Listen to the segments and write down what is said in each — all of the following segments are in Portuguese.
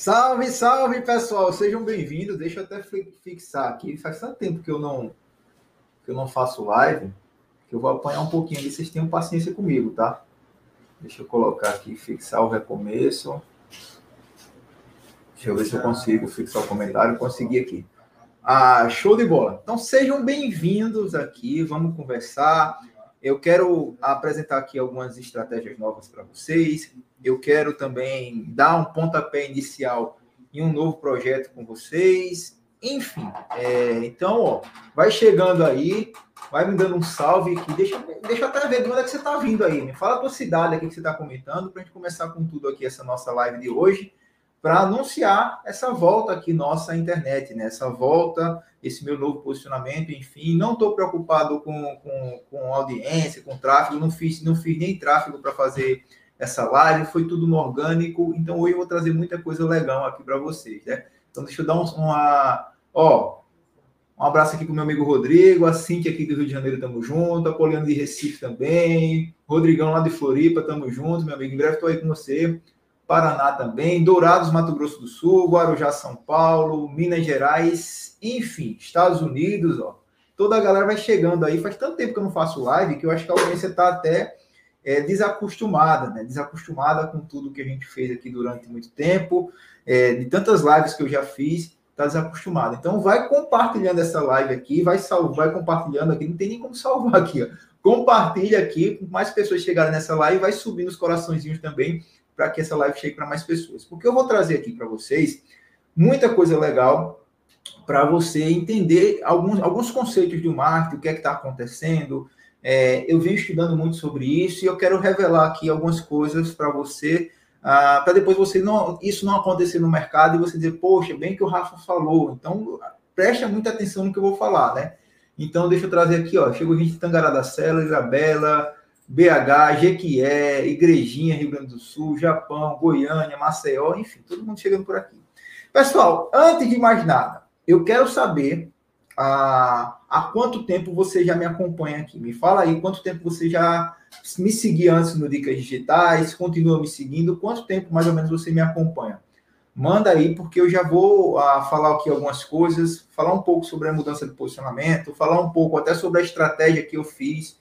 Salve, salve, pessoal! Sejam bem-vindos. Deixa eu até fixar aqui. Faz tanto tempo que eu não que eu não faço live, que eu vou apanhar um pouquinho ali. Vocês tenham paciência comigo, tá? Deixa eu colocar aqui, fixar o recomeço. Deixa eu ver se eu consigo fixar o comentário. Consegui aqui. Ah, show de bola. Então sejam bem-vindos aqui. Vamos conversar. Eu quero apresentar aqui algumas estratégias novas para vocês. Eu quero também dar um pontapé inicial em um novo projeto com vocês. Enfim, é, então, ó, vai chegando aí, vai me dando um salve aqui. Deixa, deixa eu até ver de onde é que você está vindo aí. Me fala a tua cidade aqui que você está comentando, para a gente começar com tudo aqui, essa nossa live de hoje, para anunciar essa volta aqui nossa internet, né? Essa volta esse meu novo posicionamento, enfim. Não estou preocupado com, com, com audiência, com tráfego, não fiz, não fiz nem tráfego para fazer essa live, foi tudo no orgânico. Então hoje eu vou trazer muita coisa legal aqui para vocês, né? Então deixa eu dar um, uma. Ó, um abraço aqui para o meu amigo Rodrigo, a Cintia aqui do Rio de Janeiro, tamo junto, a Poliana de Recife também, Rodrigão lá de Floripa, tamo junto, meu amigo. Em breve estou aí com você. Paraná também, Dourados, Mato Grosso do Sul, Guarujá, São Paulo, Minas Gerais, enfim, Estados Unidos, ó. Toda a galera vai chegando aí. Faz tanto tempo que eu não faço live que eu acho que a audiência está até é, desacostumada, né? Desacostumada com tudo que a gente fez aqui durante muito tempo, é, de tantas lives que eu já fiz, está desacostumada. Então, vai compartilhando essa live aqui, vai salvar, vai compartilhando aqui. Não tem nem como salvar aqui, ó. Compartilha aqui, com mais pessoas chegarem nessa live, vai subindo os coraçõezinhos também para que essa live chegue para mais pessoas. Porque eu vou trazer aqui para vocês muita coisa legal para você entender alguns, alguns conceitos do marketing, o que é que está acontecendo. É, eu venho estudando muito sobre isso e eu quero revelar aqui algumas coisas para você, ah, para depois você não isso não acontecer no mercado e você dizer, poxa, bem que o Rafa falou. Então, preste muita atenção no que eu vou falar, né? Então, deixa eu trazer aqui, ó. Chegou gente de Tangará da Sela, Isabela, BH, Jequié, Igrejinha, Rio Grande do Sul, Japão, Goiânia, Maceió, enfim, todo mundo chegando por aqui. Pessoal, antes de mais nada, eu quero saber ah, há quanto tempo você já me acompanha aqui. Me fala aí quanto tempo você já me seguia antes no Dicas Digitais, continua me seguindo, quanto tempo mais ou menos você me acompanha. Manda aí, porque eu já vou ah, falar aqui algumas coisas, falar um pouco sobre a mudança de posicionamento, falar um pouco até sobre a estratégia que eu fiz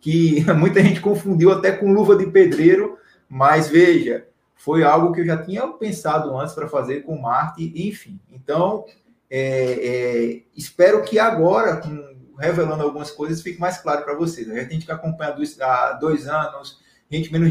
que muita gente confundiu até com luva de pedreiro, mas veja, foi algo que eu já tinha pensado antes para fazer com Marte, enfim. Então, é, é, espero que agora, com, revelando algumas coisas, fique mais claro para vocês. A gente que acompanhar há dois anos, gente menos